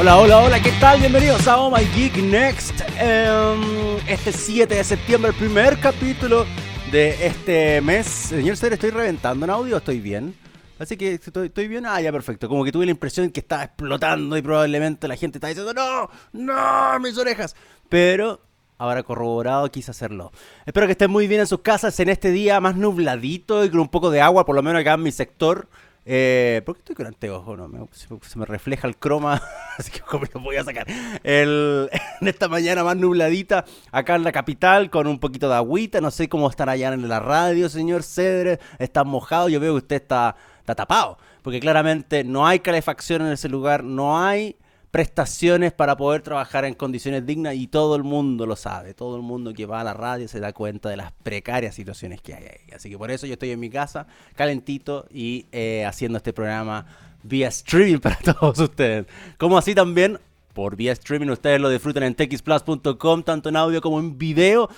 Hola, hola, hola, ¿qué tal? Bienvenidos a Oh My Geek Next. Em, este 7 de septiembre, el primer capítulo de este mes. Señor Ser, ¿estoy reventando en audio? ¿Estoy bien? Así que estoy, estoy bien. Ah, ya, perfecto. Como que tuve la impresión que estaba explotando y probablemente la gente está diciendo, no, no, mis orejas. Pero ahora corroborado quise hacerlo. Espero que estén muy bien en sus casas en este día más nubladito y con un poco de agua, por lo menos acá en mi sector. Eh, ¿Por qué estoy con anteojos? No, me- se, me refleja el croma, así que me lo voy a sacar. El- en esta mañana más nubladita, acá en la capital, con un poquito de agüita. No sé cómo están allá en la radio, señor Cedre. Están mojados. Yo veo que usted está, está tapado, porque claramente no hay calefacción en ese lugar, no hay prestaciones para poder trabajar en condiciones dignas y todo el mundo lo sabe. Todo el mundo que va a la radio se da cuenta de las precarias situaciones que hay ahí. Así que por eso yo estoy en mi casa, calentito y eh, haciendo este programa vía streaming para todos ustedes. Como así también por vía streaming ustedes lo disfrutan en texplus.com, tanto en audio como en video.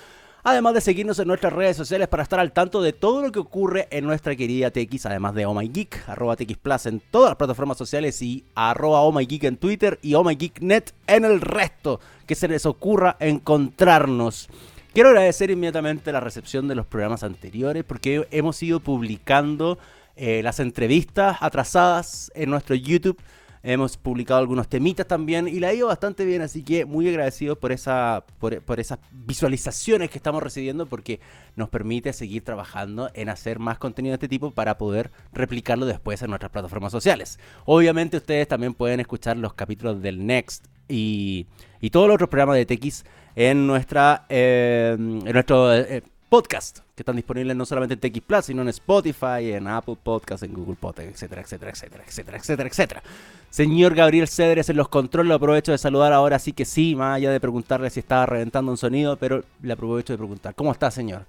Además de seguirnos en nuestras redes sociales para estar al tanto de todo lo que ocurre en nuestra querida TX, además de Oh arroba TX Plus en todas las plataformas sociales y arroba Oh en Twitter y Oh en el resto que se les ocurra encontrarnos. Quiero agradecer inmediatamente la recepción de los programas anteriores porque hemos ido publicando eh, las entrevistas atrasadas en nuestro YouTube. Hemos publicado algunos temitas también y la ha ido bastante bien, así que muy agradecido por, esa, por, por esas visualizaciones que estamos recibiendo porque nos permite seguir trabajando en hacer más contenido de este tipo para poder replicarlo después en nuestras plataformas sociales. Obviamente ustedes también pueden escuchar los capítulos del Next y, y todos los otros programas de TX en, nuestra, eh, en nuestro eh, podcast están disponibles no solamente en TX Plus, sino en Spotify, en Apple Podcast, en Google Podcast, etcétera, etcétera, etcétera, etcétera, etcétera, etcétera. Señor Gabriel Cedres en los controles, lo aprovecho de saludar ahora, sí que sí, más allá de preguntarle si estaba reventando un sonido, pero le aprovecho de preguntar, ¿cómo está, señor?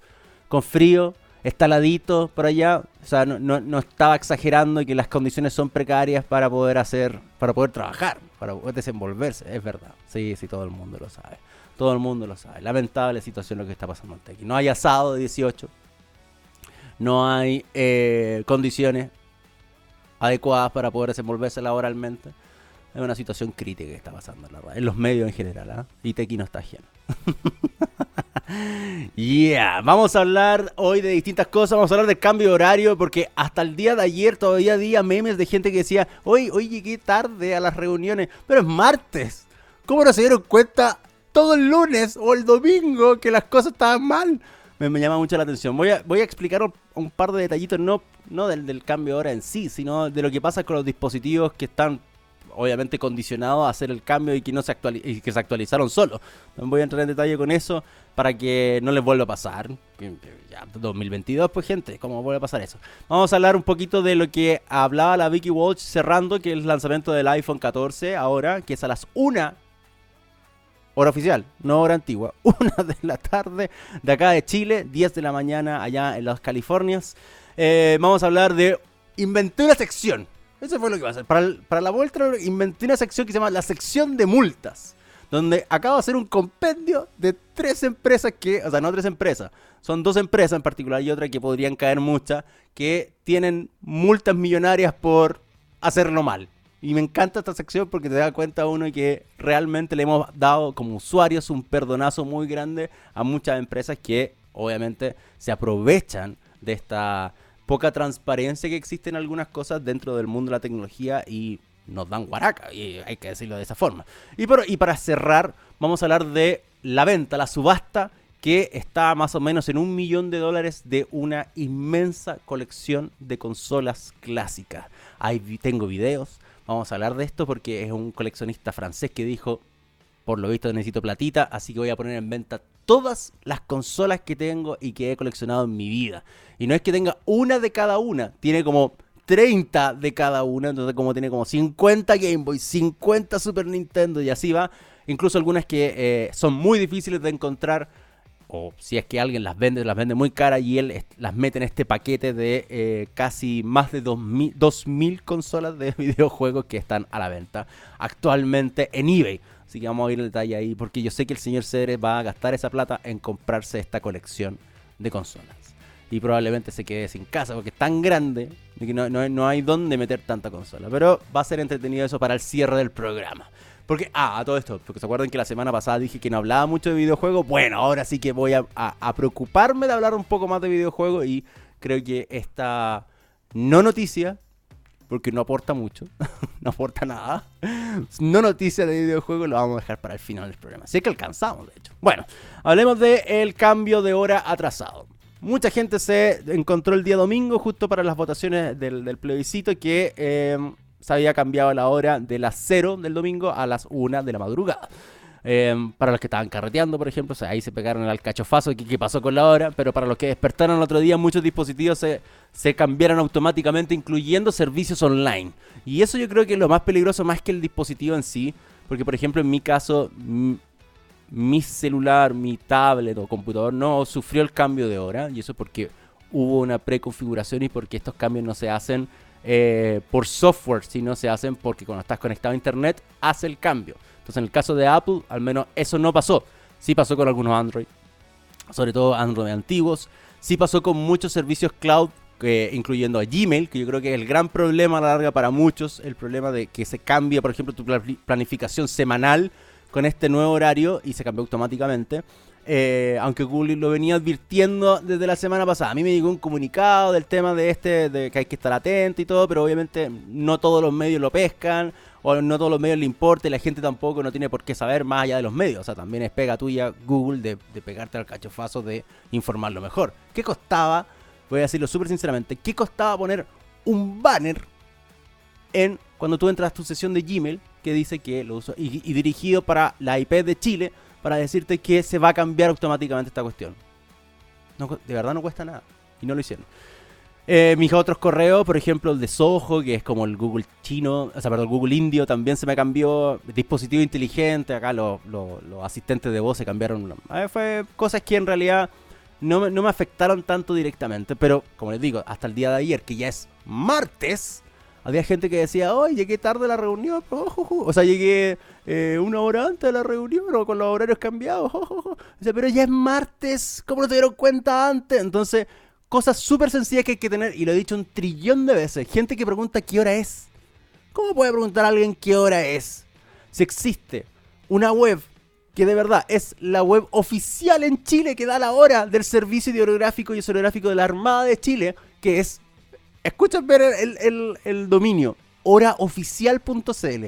¿Con frío? ¿Está ladito por allá? O sea, no, no, no estaba exagerando y que las condiciones son precarias para poder hacer, para poder trabajar, para poder desenvolverse, es verdad. Sí, sí, todo el mundo lo sabe. Todo el mundo lo sabe. Lamentable situación lo que está pasando en Tequi. No hay asado de 18. No hay eh, condiciones adecuadas para poder desenvolverse laboralmente. Es una situación crítica que está pasando en, la radio, en los medios en general. ¿ah? Y Tequi no está ajeno. yeah, vamos a hablar hoy de distintas cosas. Vamos a hablar del cambio de horario porque hasta el día de ayer todavía había memes de gente que decía, hoy, hoy llegué tarde a las reuniones, pero es martes. ¿Cómo no se dieron cuenta todo el lunes o el domingo que las cosas estaban mal? Me, me llama mucho la atención. Voy a, voy a explicar un, par de detallitos, no, no del, del cambio de hora en sí, sino de lo que pasa con los dispositivos que están obviamente condicionados a hacer el cambio y que no se y que se actualizaron solo. Voy a entrar en detalle con eso para que no les vuelva a pasar. Ya 2022, pues gente, ¿cómo vuelve a pasar eso? Vamos a hablar un poquito de lo que hablaba la Vicky Walsh cerrando, que es el lanzamiento del iPhone 14 ahora, que es a las 1 hora oficial, no hora antigua, 1 de la tarde de acá de Chile, 10 de la mañana allá en las Californias. Eh, vamos a hablar de inventé una sección. Eso fue lo que va a hacer. Para la vuelta inventé una sección que se llama la sección de multas. Donde acabo de hacer un compendio de tres empresas que, o sea, no tres empresas, son dos empresas en particular y otra que podrían caer muchas, que tienen multas millonarias por hacerlo mal. Y me encanta esta sección porque te da cuenta uno que realmente le hemos dado como usuarios un perdonazo muy grande a muchas empresas que obviamente se aprovechan de esta poca transparencia que existe en algunas cosas dentro del mundo de la tecnología y nos dan guaraca, y hay que decirlo de esa forma. Y, por- y para cerrar, vamos a hablar de la venta, la subasta, que está más o menos en un millón de dólares de una inmensa colección de consolas clásicas. Ahí tengo videos, vamos a hablar de esto porque es un coleccionista francés que dijo, por lo visto necesito platita, así que voy a poner en venta todas las consolas que tengo y que he coleccionado en mi vida. Y no es que tenga una de cada una, tiene como 30 de cada una, entonces como tiene como 50 Game Boy, 50 Super Nintendo y así va. Incluso algunas que eh, son muy difíciles de encontrar, o si es que alguien las vende, las vende muy caras y él las mete en este paquete de eh, casi más de 2000, 2000 consolas de videojuegos que están a la venta actualmente en eBay. Así que vamos a ir en detalle ahí, porque yo sé que el señor Cedre va a gastar esa plata en comprarse esta colección de consolas. Y probablemente se quede sin casa, porque es tan grande de que no, no- no hay dónde meter tanta consola. Pero va a ser entretenido eso para el cierre del programa. Porque, ah, a todo esto, porque se acuerdan que la semana pasada dije que no hablaba mucho de videojuegos. Bueno, ahora sí que voy a, preocuparme de hablar un poco más de videojuegos y creo que esta no noticia porque no aporta mucho, no aporta nada. No noticia de videojuegos, lo vamos a dejar para el final del programa. Así que alcanzamos, de hecho. Bueno, hablemos del el cambio de hora atrasado. Mucha gente se encontró el día domingo, justo para las votaciones del, plebiscito, que eh, se había cambiado la hora de las 0 del domingo a las 1 de la madrugada. Em, para los que estaban carreteando, por ejemplo, ahí se pegaron al cachofazo de qué pasó con la hora, pero para los que despertaron el otro día, muchos dispositivos se, cambiaron automáticamente, incluyendo servicios online. Y eso yo creo que es lo más peligroso, más que el dispositivo en sí, porque por ejemplo en mi caso, mi celular, mi tablet o computador no sufrió el cambio de hora, y eso porque hubo una preconfiguración y porque estos cambios no se hacen eh, por software, sino se hacen porque cuando estás conectado a internet hace el cambio. Entonces, en el caso de Apple, al menos eso no pasó. Sí pasó con algunos Android, sobre todo Android antiguos. Sí pasó con muchos servicios cloud, incluyendo a Gmail, que yo creo que es el gran problema a la larga para muchos, el problema de que se cambie, por ejemplo, tu planificación semanal con este nuevo horario y se cambió automáticamente. Eh, aunque Google lo venía advirtiendo desde la semana pasada. A mí me llegó un comunicado del tema de este, de que hay que estar atento y todo, pero obviamente no todos los medios lo pescan o no todos los medios le importa y la gente tampoco no tiene por qué saber más allá de los medios. O sea, también es pega tuya Google de, pegarte al cachofazo de informarlo mejor. ¿Qué costaba, voy a decirlo súper sinceramente, qué costaba poner un banner en cuando tú entras a tu sesión de Gmail que dice que lo uso y, dirigido para la IP de Chile para decirte que se va a cambiar automáticamente esta cuestión? de verdad no cuesta nada y no lo hicieron. Eh, mis otros correos, por ejemplo, el de Soho, que es como el Google chino, o sea, perdón, el Google indio, también se me cambió. Dispositivo inteligente, acá los, asistentes de voz se cambiaron. fue cosas que en realidad no no me afectaron tanto directamente, pero como les digo, hasta el día de ayer, que ya es martes, había gente que decía, hoy llegué tarde a la reunión, o sea, llegué eh, una hora antes de la reunión o con los horarios cambiados, o sea, pero ya es martes, ¿cómo no te dieron cuenta antes? Entonces cosas súper sencillas que hay que tener, y lo he dicho un trillón de veces, gente que pregunta qué hora es. ¿Cómo puede preguntar a alguien qué hora es? Si existe una web que de verdad es la web oficial en Chile que da la hora del servicio hidrográfico y oceanográfico de la Armada de Chile, que es, escuchen ver el, el dominio, horaoficial.cl.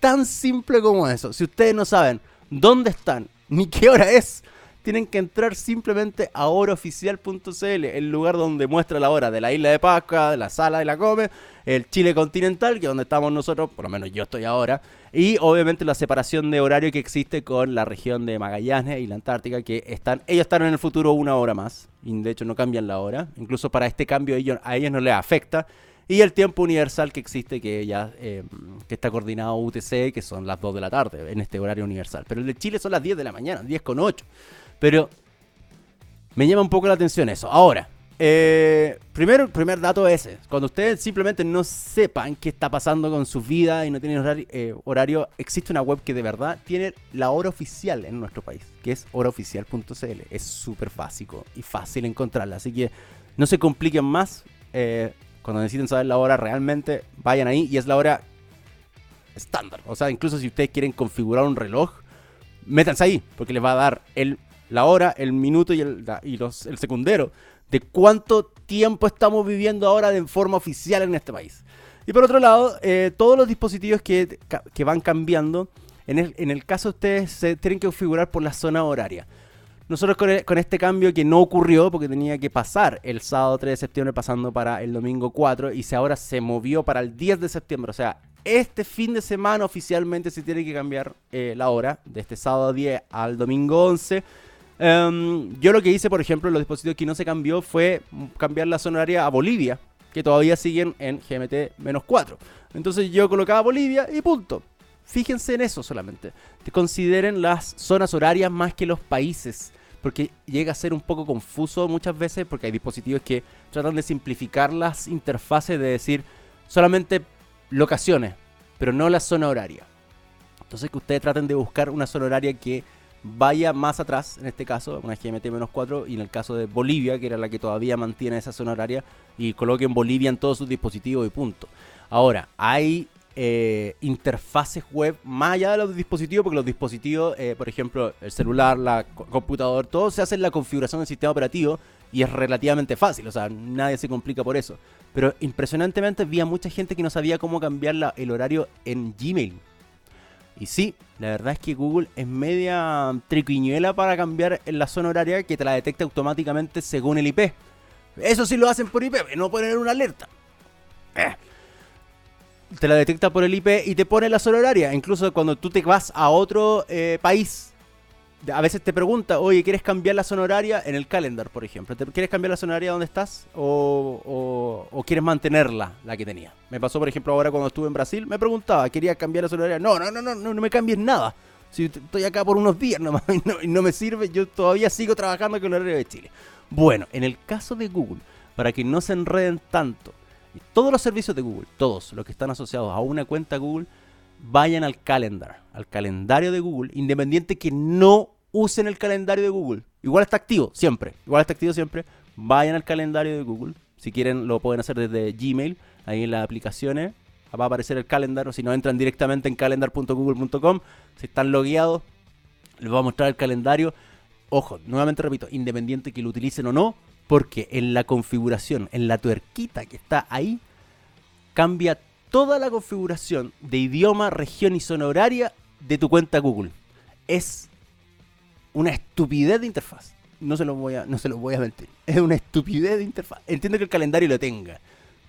Tan simple como eso. Si ustedes no saben dónde están ni qué hora es, tienen que entrar simplemente a horaoficial.cl, el lugar donde muestra la hora de la isla de Pascua, de la sala de la Come, el Chile continental, que es donde estamos nosotros, por lo menos yo estoy ahora, y obviamente la separación de horario que existe con la región de Magallanes y la Antártica, que están, ellos están en el futuro una hora más, y de hecho no cambian la hora, incluso para este cambio a ellos, no les afecta. Y el tiempo universal que existe, que ya eh, que está coordinado UTC, que son las 2 de la tarde, en este horario universal. Pero el de Chile son las 10 de la mañana, 10 con 8. Pero me llama un poco la atención eso. Ahora, eh, primero, el primer dato es. Cuando ustedes simplemente no sepan qué está pasando con su vida y no tienen eh, horario, existe una web que de verdad tiene la hora oficial en nuestro país, que es horaoficial.cl. Es súper básico y fácil encontrarla. Así que no se compliquen más. Eh, cuando necesiten saber la hora realmente, vayan ahí y es la hora estándar. O sea, incluso si ustedes quieren configurar un reloj, métanse ahí, porque les va a dar el la hora, el minuto y el, y los, el secundero de cuánto tiempo estamos viviendo ahora de forma oficial en este país. Y por otro lado, eh, todos los dispositivos que, que van cambiando, en el, en el, caso de ustedes se tienen que configurar por la zona horaria. Nosotros con, e, con, este cambio que no ocurrió porque tenía que pasar el sábado 3 de septiembre pasando para el domingo 4 y se ahora se movió para el 10 de septiembre. O sea, este fin de semana oficialmente se tiene que cambiar eh, la hora de este sábado 10 al domingo 11 Em, yo lo que hice, por ejemplo, en los dispositivos que no se cambió fue cambiar la zona horaria a Bolivia, que todavía siguen en GMT-4. Entonces yo colocaba Bolivia y punto. Fíjense en eso solamente. Consideren las zonas horarias más que los países. Porque llega a ser un poco confuso muchas veces porque hay dispositivos que tratan de simplificar las interfaces de decir solamente locaciones, pero no la zona horaria. Entonces que ustedes traten de buscar una zona horaria que vaya más atrás, en este caso, una GMT-4, y en el caso de Bolivia, que era la que todavía mantiene esa zona horaria, y coloquen Bolivia en todos sus dispositivos y punto. Ahora, hay eh, interfaces web más allá de los dispositivos, porque los dispositivos, eh, por ejemplo, el celular, la computador, todo se hace en la configuración del sistema operativo y es relativamente fácil, o sea, nadie se complica por eso. Pero impresionantemente había mucha gente que no sabía cómo cambiar el horario en Gmail. Y sí, la verdad es que Google es media triquiñuela para cambiar la zona horaria que te la detecta automáticamente según el IP. Eso sí lo hacen por IP, no poner una alerta. Eh. Te la detecta por el IP y te pone la zona horaria. Incluso cuando tú te vas a otro eh, país a veces te pregunta, oye, ¿quieres cambiar la zona horaria en el calendar, por ejemplo? ¿Quieres cambiar la zona horaria donde estás o, quieres mantenerla, la que tenía? Me pasó, por ejemplo, ahora cuando estuve en Brasil, me preguntaba, ¿quería cambiar la zona horaria? No, no, no, no, no, no me cambies nada. Si estoy acá por unos días nomás y no, me sirve, yo todavía sigo trabajando con el horario de Chile. Bueno, en el caso de Google, para que no se enreden tanto, todos los servicios de Google, todos los que están asociados a una cuenta Google, vayan al calendar, al calendario de Google, independiente que no usen el calendario de Google. Igual está activo, siempre. Igual está activo siempre. Vayan al calendario de Google. Si quieren, lo pueden hacer desde Gmail. Ahí en las aplicaciones va a aparecer el calendario. Si no, entran directamente en calendar.google.com. Si están logueados, les voy a mostrar el calendario. Ojo, nuevamente repito, independiente que lo utilicen o no, porque en la configuración, en la tuerquita que está ahí, cambia toda la configuración de idioma, región y zona horaria de tu cuenta Google. Es una estupidez de interfaz. No se lo voy a, no se lo voy a mentir. Es una estupidez de interfaz. Entiendo que el calendario lo tenga,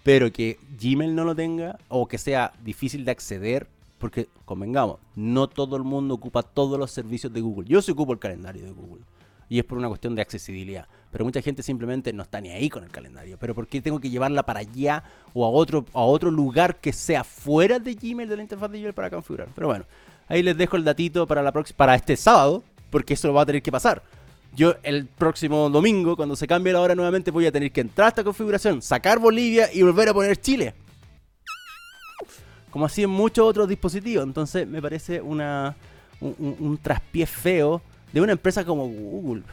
pero que Gmail no lo tenga o que sea difícil de acceder, porque convengamos, no todo el mundo ocupa todos los servicios de Google. Yo sí ocupo el calendario de Google y es por una cuestión de accesibilidad. Pero mucha gente simplemente no está ni ahí con el calendario. Pero ¿por qué tengo que llevarla para allá o a otro, a otro lugar que sea fuera de Gmail, de la interfaz de Gmail para configurar? Pero bueno, ahí les dejo el datito para, la para este sábado, porque eso va a tener que pasar. Yo el próximo domingo, cuando se cambie la hora nuevamente, voy a tener que entrar a esta configuración, sacar Bolivia y volver a poner Chile. Como así en muchos otros dispositivos. Entonces me parece una, un, un traspié feo de una empresa como Google.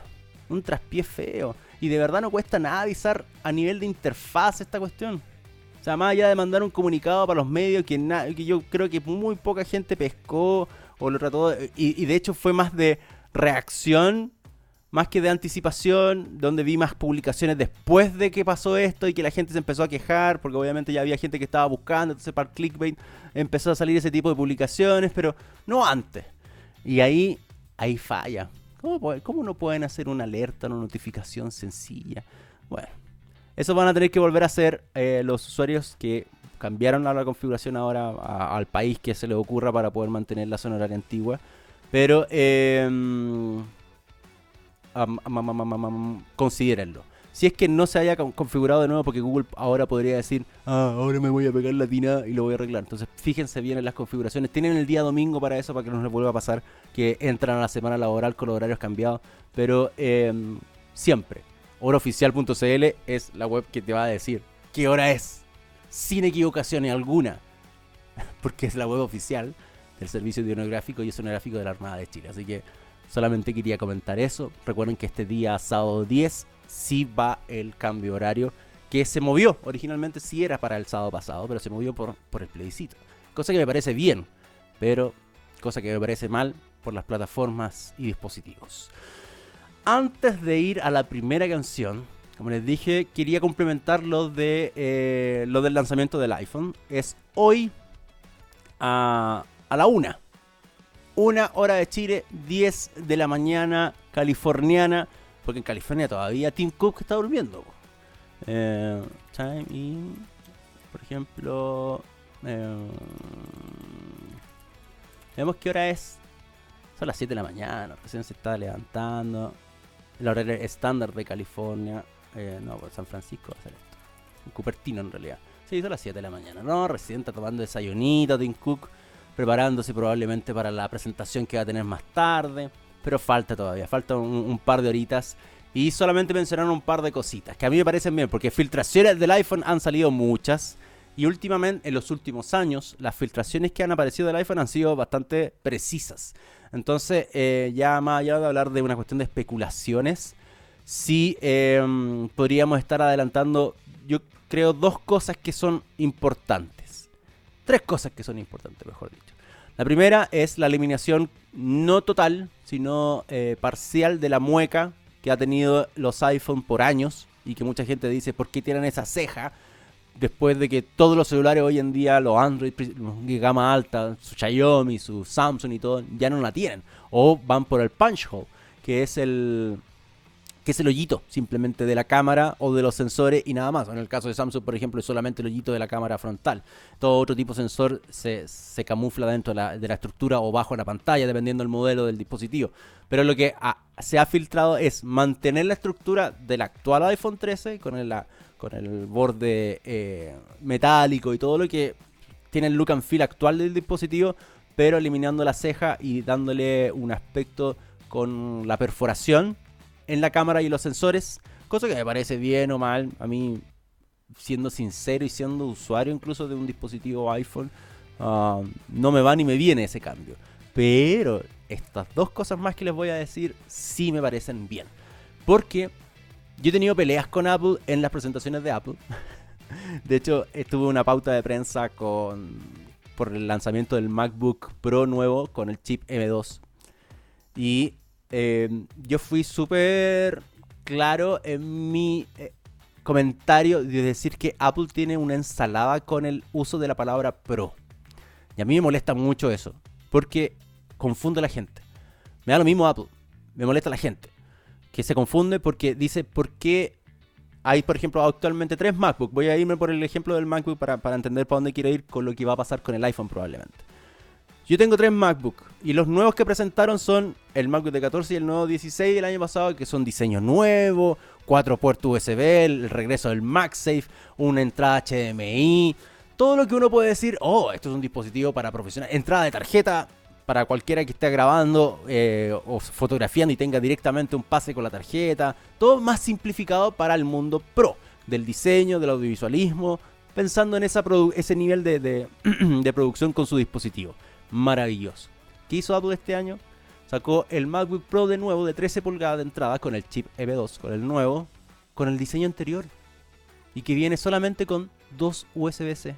Un traspié feo. Y de verdad no cuesta nada avisar a nivel de interfaz esta cuestión. O sea, más allá de mandar un comunicado para los medios que, que yo creo que muy poca gente pescó o lo trató. y, y de hecho fue más de reacción más que de anticipación, donde vi más publicaciones después de que pasó esto y que la gente se empezó a quejar, porque obviamente ya había gente que estaba buscando, entonces para clickbait empezó a salir ese tipo de publicaciones, pero no antes. Y ahí ahí falla. ¿Cómo, no pueden hacer una alerta, una notificación sencilla? Bueno, eso van a tener que volver a hacer eh, los usuarios que cambiaron la, configuración ahora al país que se les ocurra para poder mantener la zona horaria antigua. Pero eh, considérenlo si es que no se haya configurado de nuevo, porque Google ahora podría decir, ah, ahora me voy a pegar la tina y lo voy a arreglar. Entonces, fíjense bien en las configuraciones. Tienen el día domingo para eso, para que no les vuelva a pasar que entran a la semana laboral con los horarios cambiados. Pero em, siempre, horaoficial.cl es la web que te va a decir qué hora es, sin equivocación alguna, porque es la web oficial del servicio hidrográfico y es un gráfico de la Armada de Chile. Así que solamente quería comentar eso. Recuerden que este día, sábado 10, sí va el cambio horario que se movió. Originalmente sí era para el sábado pasado, pero se movió por, por el plebiscito. Cosa que me parece bien, pero cosa que me parece mal por las plataformas y dispositivos. Antes de ir a la primera canción, como les dije, quería complementar lo, de, eh, lo del lanzamiento del iPhone. Es hoy a, a la una. Una hora de Chile, 10 de la mañana californiana. Porque en California todavía Tim Cook está durmiendo. Eh, time in, por ejemplo, eh, vemos qué hora es. Son las 7 de la mañana, recién se está levantando. El horario estándar de California. Eh, no, pues San Francisco va a ser esto. En Cupertino en realidad. Sí, son las 7 de la mañana. No, recién está tomando desayunito Tim Cook. Preparándose probablemente para la presentación que va a tener más tarde pero falta todavía, falta un, par de horitas. Y solamente mencionaron un par de cositas que a mí me parecen bien, porque filtraciones del iPhone han salido muchas. Y últimamente, en los últimos años, las filtraciones que han aparecido del iPhone han sido bastante precisas. Entonces, eh, ya más allá de hablar de una cuestión de especulaciones, sí em, podríamos estar adelantando, yo creo, dos cosas que son importantes. tres cosas que son importantes, mejor dicho. La primera es la eliminación no total, sino eh, parcial de la mueca que ha tenido los iPhone por años y que mucha gente dice, ¿por qué tienen esa ceja? Después de que todos los celulares hoy en día, los Android gama alta, su Xiaomi, su Samsung y todo, ya no la tienen. O van por el punch hole, que es el, que es el hoyito simplemente de la cámara o de los sensores y nada más. En el caso de Samsung, por ejemplo, es solamente el hoyito de la cámara frontal. Todo otro tipo de sensor se, camufla dentro de la, estructura o bajo la pantalla, dependiendo del modelo del dispositivo. Pero lo que se ha filtrado es mantener la estructura del actual iPhone 13 con el, con el borde eh, metálico y todo lo que tiene el look and feel actual del dispositivo, pero eliminando la ceja y dándole un aspecto con la perforación en la cámara y los sensores, cosa que me parece bien o mal. A mí, siendo sincero y siendo usuario incluso de un dispositivo iPhone, ah, no me va ni me viene ese cambio. Pero estas dos cosas más que les voy a decir sí me parecen bien. Porque yo he tenido peleas con Apple en las presentaciones de Apple. de hecho, estuve una pauta de prensa con por el lanzamiento del MacBook Pro nuevo con el chip M2. Y Em, yo fui súper claro en mi eh, comentario de decir que Apple tiene una ensalada con el uso de la palabra pro. Y a mí me molesta mucho eso, porque confunde a la gente. Me da lo mismo Apple, me molesta a la gente, que se confunde porque dice, ¿por qué hay, por ejemplo, actualmente tres MacBook? Voy a irme por el ejemplo del MacBook para, para entender para dónde quiero ir con lo que va a pasar con el iPhone probablemente. Yo tengo tres MacBook y los nuevos que presentaron son el MacBook de 14 y el nuevo 16 del año pasado, que son diseño nuevo, cuatro puertos USB, el regreso del MagSafe, una entrada HDMI, todo lo que uno puede decir, oh, esto es un dispositivo para profesionales, entrada de tarjeta para cualquiera que esté grabando eh, o fotografiando y tenga directamente un pase con la tarjeta, todo más simplificado para el mundo pro del diseño, del audiovisualismo, pensando en ese nivel de producción con su dispositivo maravilloso. ¿Qué hizo Apple este año? Sacó el MacBook Pro de nuevo de 13 pulgadas de entrada con el chip M2, con el nuevo, con el diseño anterior. Y que viene solamente con dos USB-C.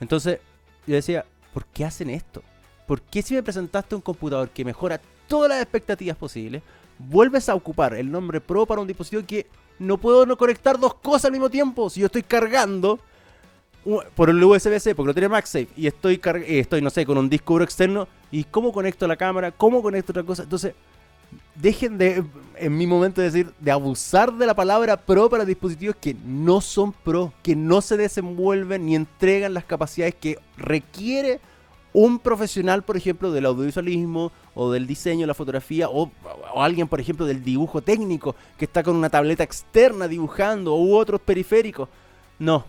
Entonces, yo decía, ¿por qué hacen esto? ¿Por qué si me presentaste un computador que mejora todas las expectativas posibles, vuelves a ocupar el nombre Pro para un dispositivo que no puedo no conectar dos cosas al mismo tiempo? Si yo estoy cargando por el USB-C, porque lo tiene MagSafe, y estoy, estoy, no sé, con un disco duro externo, y cómo conecto la cámara, cómo conecto otra cosa. Entonces, dejen de, en mi momento, de decir, de abusar de la palabra pro para dispositivos que no son pro, que no se desenvuelven ni entregan las capacidades que requiere un profesional, por ejemplo, del audiovisualismo o del diseño, la fotografía, o, o, alguien, por ejemplo, del dibujo técnico, que está con una tableta externa dibujando, u otros periféricos. No,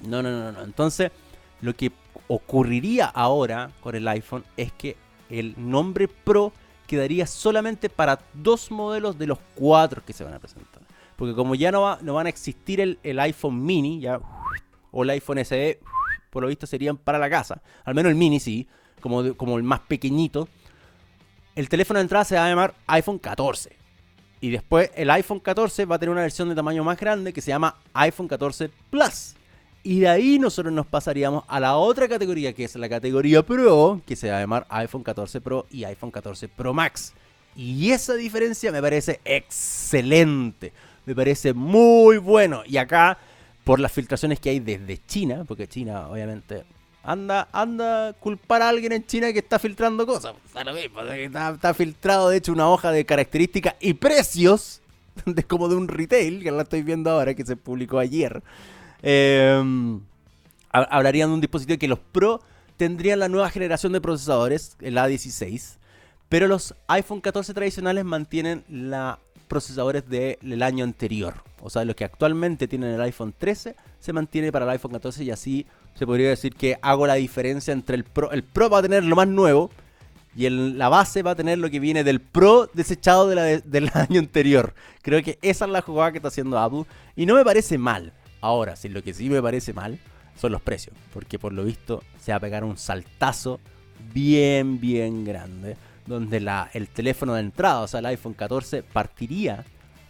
no, no, no, no. Entonces, lo que ocurriría ahora con el iPhone es que el nombre Pro quedaría solamente para dos modelos de los cuatro que se van a presentar. Porque como ya no, va, no van a existir el, iPhone mini ya, o el iPhone SE, por lo visto serían para la casa. Al menos el mini sí, como, como el más pequeñito. El teléfono de entrada se va a llamar iPhone 14. Y después el iPhone 14 va a tener una versión de tamaño más grande que se llama iPhone 14 Plus. Y de ahí nosotros nos pasaríamos a la otra categoría, que es la categoría Pro, que se va a llamar iPhone 14 Pro y iPhone 14 Pro Max. Y esa diferencia me parece excelente. Me parece muy bueno. Y acá, por las filtraciones que hay desde China, porque China obviamente anda, anda culpar a alguien en China que está filtrando cosas. Está, está filtrado, de hecho, una hoja de características y precios, de, como de un retail, que la estoy viendo ahora, que se publicó ayer. Em, hablarían de un dispositivo que los Pro tendrían la nueva generación de procesadores, el A16, pero los iPhone 14 tradicionales mantienen los procesadores del año anterior. O sea, los que actualmente tienen el iPhone 13 se mantiene para el iPhone 14 y así se podría decir que hago la diferencia entre el Pro. El Pro va a tener lo más nuevo y la base va a tener lo que viene del Pro desechado del año anterior. Creo que esa es la jugada que está haciendo Apple y no me parece mal. Ahora, si lo que sí me parece mal son los precios, porque por lo visto se va a pegar un saltazo bien, bien grande, donde la, el teléfono de entrada, o sea, el iPhone 14, partiría,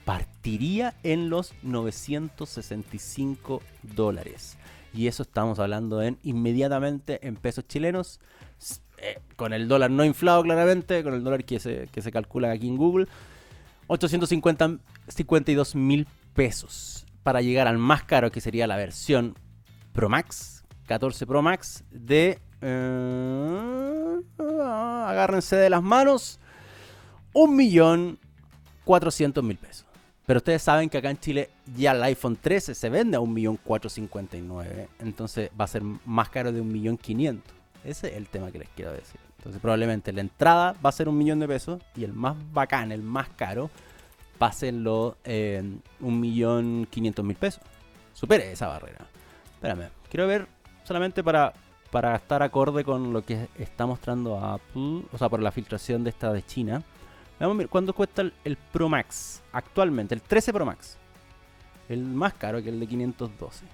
partiría en los 965 dólares. Y eso estamos hablando en inmediatamente en pesos chilenos. Eh, con el dólar no inflado claramente, con el dólar que se, que se calcula aquí en Google. 852 mil pesos para llegar al más caro que sería la versión Pro Max, 14 Pro Max de... Eh, agárrense de las manos. 1.400.000 pesos. Pero ustedes saben que acá en Chile ya el iPhone 13 se vende a 1.459. Entonces va a ser más caro de 1.500.000. Ese es el tema que les quiero decir. Entonces probablemente la entrada va a ser un millón de pesos y el más bacán, el más caro, ser los eh, un millón quinientos mil pesos. Supere esa barrera. Espérame, quiero ver solamente para, para estar acorde con lo que está mostrando Apple, o sea, por la filtración de esta de China. Vamos a ver cuánto cuesta el, Pro Max actualmente, el 13 Pro Max. El más caro que el de 512.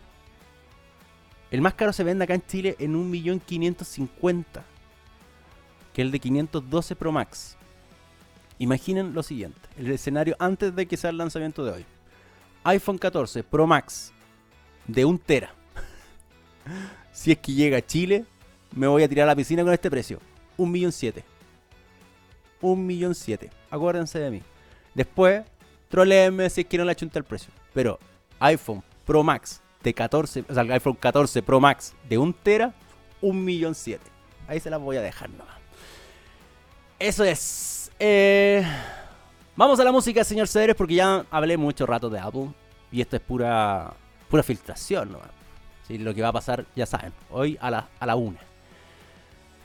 El más caro se vende acá en Chile en 1.550.000. Que el de 512 Pro Max. Imaginen lo siguiente. El escenario antes de que sea el lanzamiento de hoy. iPhone 14 Pro Max de 1 tera. si es que llega a Chile, me voy a tirar a la piscina con este precio. 1.700.000. 1.700.000. Acuérdense de mí. Después, troleenme si es que no le achunta el precio. Pero iPhone Pro Max de 14, o sea, iPhone 14 Pro Max de 1 tera, 1.700.000. Ahí se las voy a dejar nomás. Eso es. Eh, vamos a la música, señor Cedres, porque ya hablé mucho rato de Apple. Y esto es pura, pura filtración nomás. Lo que va a pasar, ya saben, hoy a la, a la una.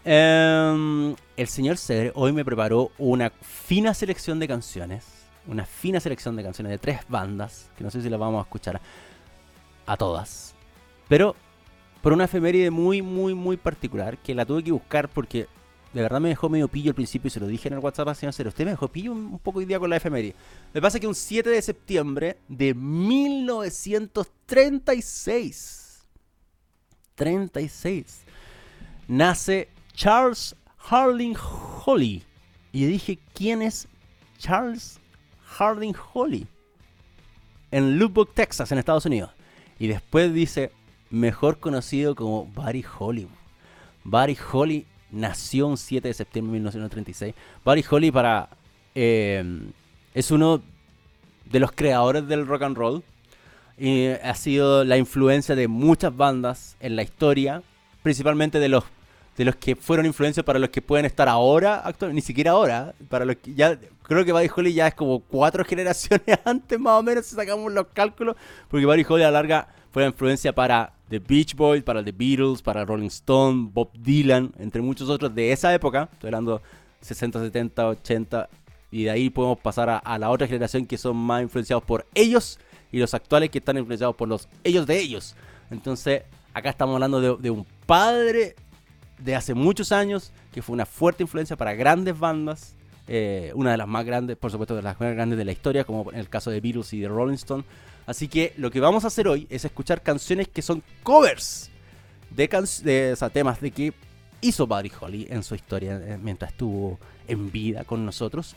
Em, el señor Cedre hoy me preparó una fina selección de canciones. Una fina selección de canciones de tres bandas. Que no sé si las vamos a escuchar a todas. Pero por una efeméride muy, muy, muy particular que la tuve que buscar porque de verdad me dejó medio pillo al principio y se lo dije en el WhatsApp al señor. Usted me dejó pillo un poco hoy día con la efeméride. Me pasa que un 7 de septiembre de 1936, 36, nace Charles Harding Holly. Y dije, ¿quién es Charles Harding Holly? En Lubbock, Texas, en Estados Unidos. Y después dice, mejor conocido como Buddy Holly. Buddy Holly nació un 7 de septiembre de 1936. Buddy Holly para, eh, es uno de los creadores del rock and roll. Y ha sido la influencia de muchas bandas en la historia, principalmente de los de los que fueron influencia para los que pueden estar ahora, ni siquiera ahora, para los que ya creo que Buddy Holly ya es como cuatro generaciones antes más o menos si sacamos los cálculos, porque Buddy Holly a la larga fue la influencia para The Beach Boys, para The Beatles, para Rolling Stone, Bob Dylan, entre muchos otros de esa época, estoy hablando 60, 70, 80, y de ahí podemos pasar a, la otra generación que son más influenciados por ellos y los actuales que están influenciados por los ellos de ellos. Entonces, acá estamos hablando de, de un padre de hace muchos años, que fue una fuerte influencia para grandes bandas, eh, una de las más grandes, por supuesto, de las más grandes de la historia, como en el caso de Beatles y de Rolling Stone. Así que lo que vamos a hacer hoy es escuchar canciones que son covers de, temas de que hizo Buddy Holly en su historia eh, mientras estuvo en vida con nosotros.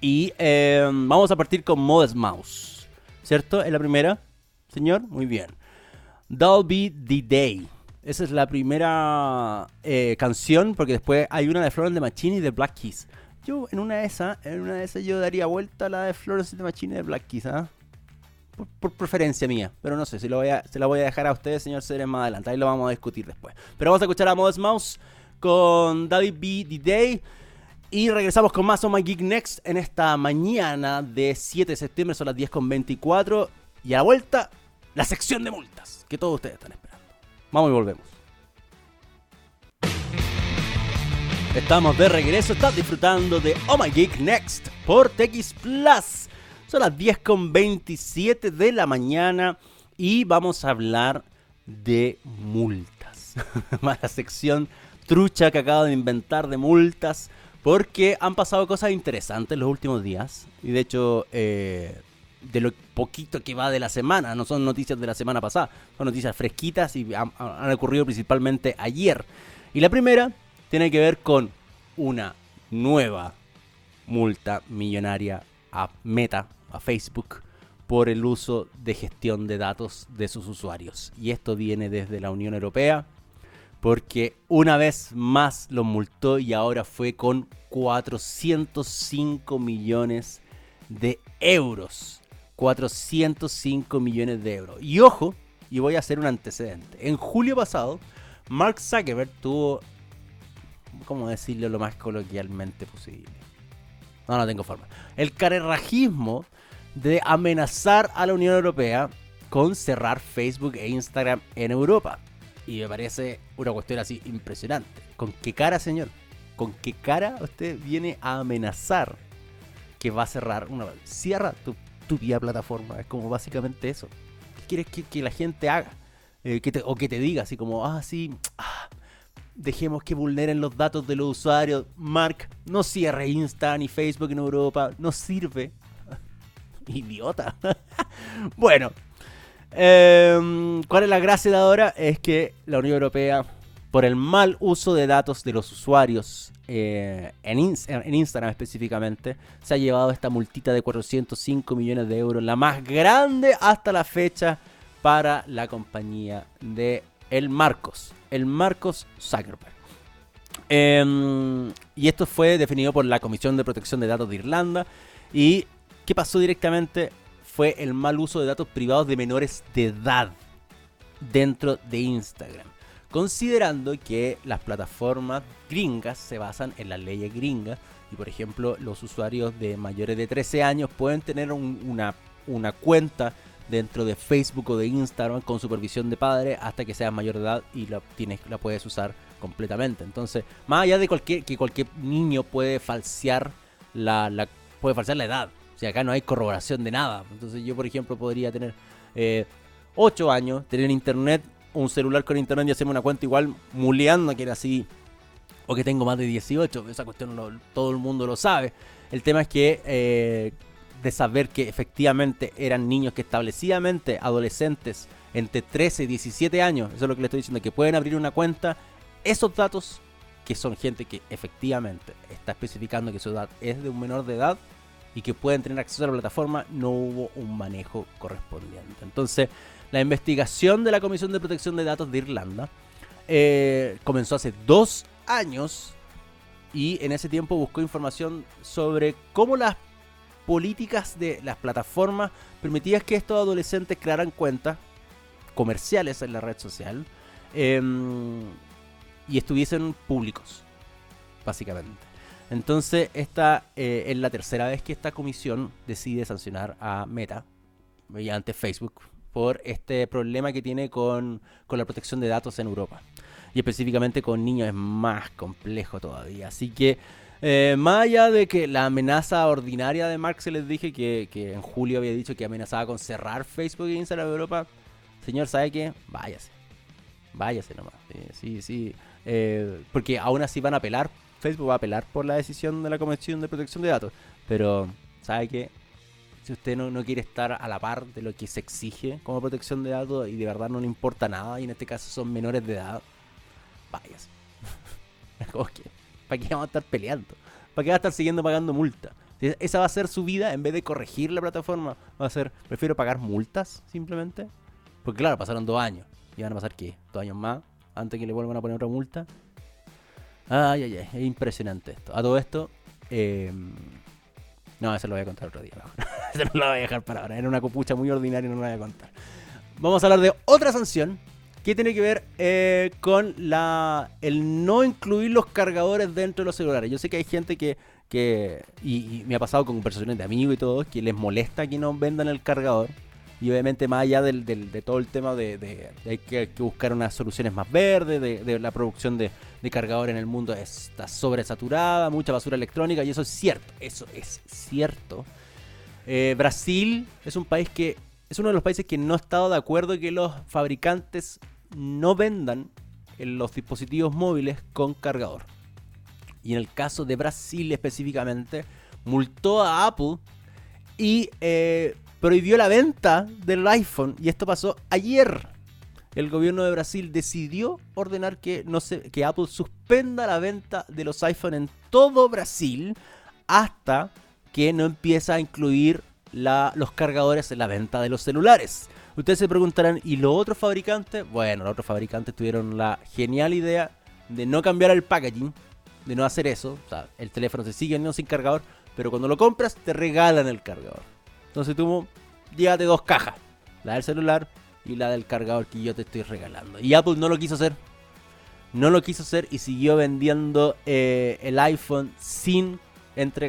Y eh, vamos a partir con Modest Mouse, ¿cierto? ¿Es la primera, señor? Muy bien. That'll be the day. Esa es la primera eh, canción, porque después hay una de Florence de Machine y de Black Keys. Yo en una de esas, en una de esas yo daría vuelta a la de Florence de Machine de Black ¿ah? Por, preferencia mía, pero no sé, si lo voy a, se la voy a dejar a ustedes, señor Ceres, más adelante. Ahí lo vamos a discutir después. Pero vamos a escuchar a Modest Mouse con David B. The Day. Y regresamos con más On My Geek Next en esta mañana de 7 de septiembre, son las 10.24. Y a la vuelta, la sección de multas, que todos ustedes están esperando. Vamos y volvemos. Estamos de regreso, estás disfrutando de Oh My Geek Next por TX Plus. Son las 10.27 de la mañana y vamos a hablar de multas. la sección trucha que acabo de inventar de multas porque han pasado cosas interesantes los últimos días y de hecho eh, de lo poquito que va de la semana, no son noticias de la semana pasada, son noticias fresquitas y han, ocurrido principalmente ayer. Y la primera tiene que ver con una nueva multa millonaria a Meta, a Facebook, por el uso de gestión de datos de sus usuarios. Y esto viene desde la Unión Europea porque una vez más lo multó y ahora fue con 405 millones de euros. 405 millones de euros. Y ojo, y voy a hacer un antecedente. En julio pasado, Mark Zuckerberg tuvo, ¿cómo decirlo lo más coloquialmente posible? No, no tengo forma. El carerrajismo de amenazar a la Unión Europea con cerrar Facebook e Instagram en Europa. Y me parece una cuestión así impresionante. ¿Con qué cara, señor? ¿Con qué cara usted viene a amenazar que va a cerrar una Cierra tu, tu vía plataforma. Es como básicamente eso. ¿Qué quieres que, la gente haga? Eh, o que te diga así como, ah, sí, ah, dejemos que vulneren los datos de los usuarios. Mark, no cierre Insta ni Facebook en Europa. No sirve. Idiota. bueno, Em, ¿Cuál es la gracia de ahora? Es que la Unión Europea, por el mal uso de datos de los usuarios eh, en, Instagram específicamente, se ha llevado esta multita de 405 millones de euros, la más grande hasta la fecha para la compañía de el Marcos, el Marcos Zuckerberg. Em, y esto fue definido por la Comisión de Protección de Datos de Irlanda. ¿Y qué pasó directamente? fue el mal uso de datos privados de menores de edad dentro de Instagram. Considerando que las plataformas gringas se basan en las leyes gringas y por ejemplo los usuarios de mayores de 13 años pueden tener una, una cuenta dentro de Facebook o de Instagram con supervisión de padre hasta que seas mayor de edad y la, tienes, la puedes usar completamente. Entonces, más allá de cualquier, que cualquier niño puede falsear la, puede falsear la edad. O sea, acá no hay corroboración de nada. Entonces yo, por ejemplo, podría tener 8 eh, años, tener internet, un celular con internet y hacerme una cuenta igual muleando que era así. O que tengo más de 18. Esa cuestión todo el mundo lo sabe. El tema es que eh, de saber que efectivamente eran niños que establecidamente, adolescentes, entre 13 y 17 años, eso es lo que le estoy diciendo, que pueden abrir una cuenta, esos datos, que son gente que efectivamente está especificando que su edad es de un menor de edad, y que pueden tener acceso a la plataforma, no hubo un manejo correspondiente. Entonces, la investigación de la Comisión de Protección de Datos de Irlanda eh, comenzó hace dos años y en ese tiempo buscó información sobre cómo las políticas de las plataformas permitían que estos adolescentes crearan cuentas comerciales en la red social em, y estuviesen públicos, básicamente. Entonces, esta eh, es la tercera vez que esta comisión decide sancionar a Meta, mediante Facebook, por este problema que tiene con, la protección de datos en Europa. Y específicamente con niños es más complejo todavía. Así que, eh, más allá de que la amenaza ordinaria de Mark se les dije que, en julio había dicho que amenazaba con cerrar Facebook e Instagram en Europa, señor, ¿sabe qué? Váyase. Váyase nomás. Sí, sí. Eh, porque aún así van a apelar Facebook va a apelar por la decisión de la Comisión de Protección de Datos. Pero, ¿sabe qué? Si usted no, quiere estar a la par de lo que se exige como protección de datos y de verdad no le importa nada, y en este caso son menores de edad, váyase. ¿Para qué vamos a estar peleando? ¿Para qué va a estar siguiendo pagando multa? Esa va a ser su vida en vez de corregir la plataforma. Va a ser, prefiero pagar multas simplemente. Porque claro, pasaron dos años. ¿Y van a pasar qué? ¿Dos años más? Antes que le vuelvan a poner otra multa. Ay, ay, ay, es impresionante esto. A todo esto, eh, no, eso lo voy a contar otro día. eso no lo voy a dejar para ahora. Era una copucha muy ordinaria y no lo voy a contar. Vamos a hablar de otra sanción que tiene que ver eh, con la el no incluir los cargadores dentro de los celulares. Yo sé que hay gente que, que y, me ha pasado con conversaciones de amigos y todo, que les molesta que no vendan el cargador. Y obviamente más allá del, de todo el tema de, de, hay, que, buscar unas soluciones más verdes, de, la producción de, cargador en el mundo está sobresaturada, mucha basura electrónica y eso es cierto, eso es cierto. Eh, Brasil es un país que es uno de los países que no ha estado de acuerdo que los fabricantes no vendan los dispositivos móviles con cargador. Y en el caso de Brasil específicamente, multó a Apple y eh, prohibió la venta del iPhone y esto pasó ayer. El gobierno de Brasil decidió ordenar que, no se, que Apple suspenda la venta de los iPhone en todo Brasil hasta que no empieza a incluir los cargadores en la venta de los celulares. Ustedes se preguntarán, ¿y los otros fabricantes? Bueno, los otros fabricantes tuvieron la genial idea de no cambiar el packaging, de no hacer eso. O sea, el teléfono se sigue no sin cargador, pero cuando lo compras te regalan el cargador. Entonces tú llévate dos cajas, la del celular y la del cargador que yo te estoy regalando. Y Apple no lo quiso hacer. No lo quiso hacer y siguió vendiendo eh, el iPhone sin,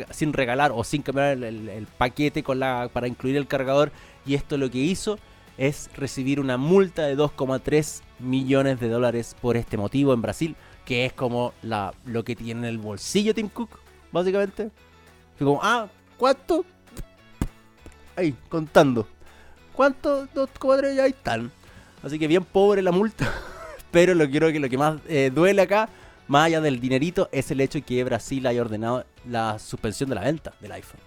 sin regalar o sin cambiar el, paquete con la, para incluir el cargador. Y esto lo que hizo es recibir una multa de 2,3 millones de dólares por este motivo en Brasil, que es como la, lo que tiene en el bolsillo Tim Cook, básicamente. Fue como, ah, ¿cuánto? Ahí, contando. ¿Cuánto? 2,3 ya están. Así que bien pobre la multa. Pero lo quiero que lo que más eh, duele acá, más allá del dinerito, es el hecho de que Brasil haya ordenado la suspensión de la venta del iPhone.